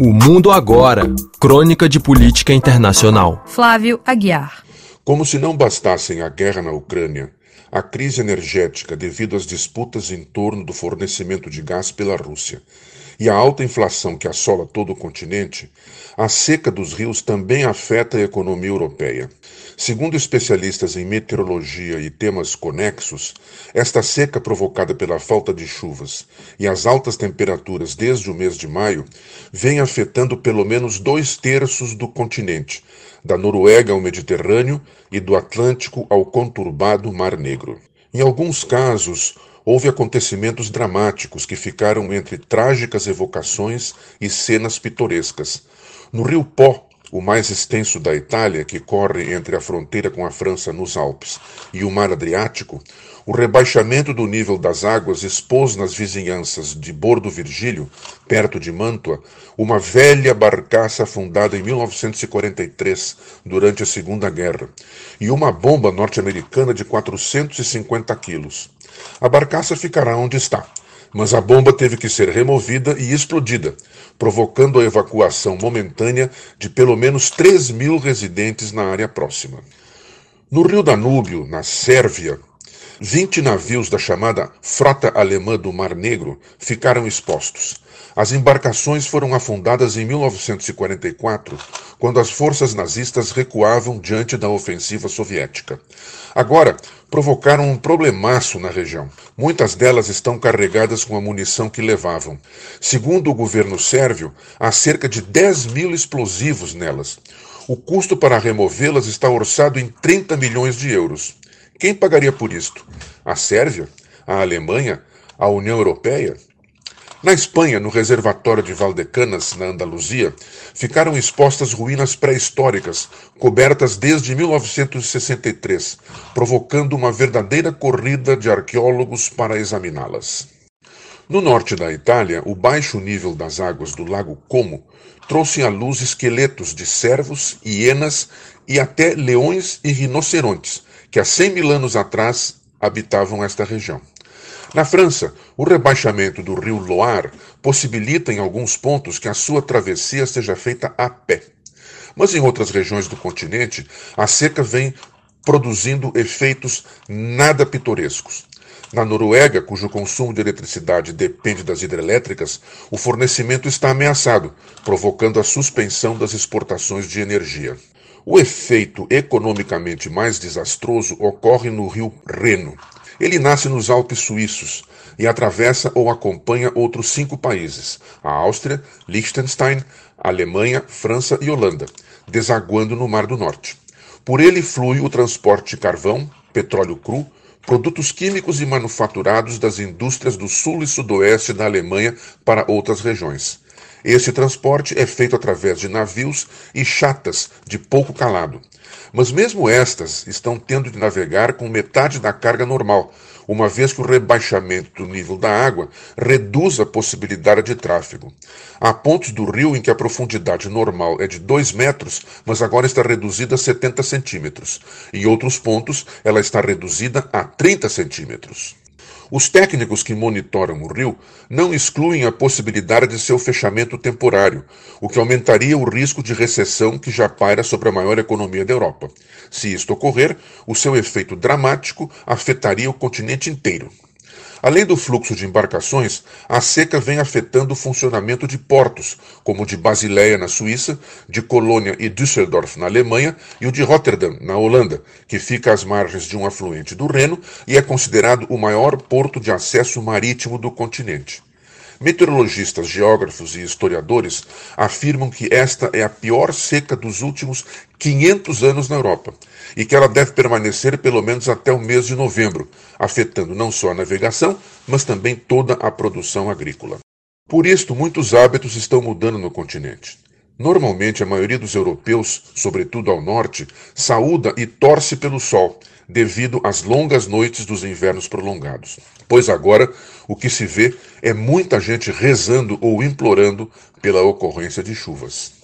O Mundo Agora Crônica de Política Internacional. Flávio Aguiar. Como se não bastassem a guerra na Ucrânia, a crise energética devido às disputas em torno do fornecimento de gás pela Rússia e a alta inflação que assola todo o continente, a seca dos rios também afeta a economia europeia. Segundo especialistas em meteorologia e temas conexos, esta seca provocada pela falta de chuvas e as altas temperaturas desde o mês de maio vem afetando pelo menos dois terços do continente, da Noruega ao Mediterrâneo e do Atlântico ao conturbado Mar Negro. Em alguns casos, houve acontecimentos dramáticos que ficaram entre trágicas evocações e cenas pitorescas. No rio Pó, o mais extenso da Itália, que corre entre a fronteira com a França nos Alpes e o Mar Adriático, o rebaixamento do nível das águas expôs nas vizinhanças de Bordo Virgílio, perto de Mantua, uma velha barcaça fundada em 1943, durante a Segunda Guerra, e uma bomba norte-americana de 450 quilos. A barcaça ficará onde está, mas a bomba teve que ser removida e explodida, provocando a evacuação momentânea de pelo menos 3 mil residentes na área próxima. No rio Danúbio, na Sérvia, 20 navios da chamada Frota Alemã do Mar Negro ficaram expostos. As embarcações foram afundadas em 1944, quando as forças nazistas recuavam diante da ofensiva soviética. Agora, provocaram um problemaço na região. Muitas delas estão carregadas com a munição que levavam. Segundo o governo sérvio, há cerca de 10 mil explosivos nelas. O custo para removê-las está orçado em 30 milhões de euros. Quem pagaria por isto? A Sérvia? A Alemanha? A União Europeia? Na Espanha, no reservatório de Valdecanas, na Andaluzia, ficaram expostas ruínas pré-históricas, cobertas desde 1963, provocando uma verdadeira corrida de arqueólogos para examiná-las. No norte da Itália, o baixo nível das águas do Lago Como trouxe à luz esqueletos de cervos, hienas e até leões e rinocerontes, que há 100 mil anos atrás habitavam esta região. Na França, o rebaixamento do rio Loire possibilita em alguns pontos que a sua travessia seja feita a pé. Mas em outras regiões do continente, a seca vem produzindo efeitos nada pitorescos. Na Noruega, cujo consumo de eletricidade depende das hidrelétricas, o fornecimento está ameaçado, provocando a suspensão das exportações de energia. O efeito economicamente mais desastroso ocorre no rio Reno. Ele nasce nos Alpes suíços e atravessa ou acompanha outros cinco países: a Áustria, Liechtenstein, Alemanha, França e Holanda, desaguando no Mar do Norte. Por ele flui o transporte de carvão, petróleo cru, produtos químicos e manufaturados das indústrias do sul e sudoeste da Alemanha para outras regiões. Esse transporte é feito através de navios e chatas de pouco calado. Mas mesmo estas estão tendo de navegar com metade da carga normal, uma vez que o rebaixamento do nível da água reduz a possibilidade de tráfego. Há pontos do rio em que a profundidade normal é de 2 metros, mas agora está reduzida a 70 centímetros. Em outros pontos, ela está reduzida a 30 centímetros. Os técnicos que monitoram o rio não excluem a possibilidade de seu fechamento temporário, o que aumentaria o risco de recessão que já paira sobre a maior economia da Europa. Se isto ocorrer, o seu efeito dramático afetaria o continente inteiro. Além do fluxo de embarcações, a seca vem afetando o funcionamento de portos, como o de Basileia, na Suíça, de Colônia e Düsseldorf, na Alemanha, e o de Rotterdam, na Holanda, que fica às margens de um afluente do Reno e é considerado o maior porto de acesso marítimo do continente. Meteorologistas, geógrafos e historiadores afirmam que esta é a pior seca dos últimos 500 anos na Europa e que ela deve permanecer pelo menos até o mês de novembro, afetando não só a navegação, mas também toda a produção agrícola. Por isto, muitos hábitos estão mudando no continente. Normalmente, a maioria dos europeus, sobretudo ao norte, saúda e torce pelo sol, devido às longas noites dos invernos prolongados. Pois agora o que se vê é muita gente rezando ou implorando pela ocorrência de chuvas.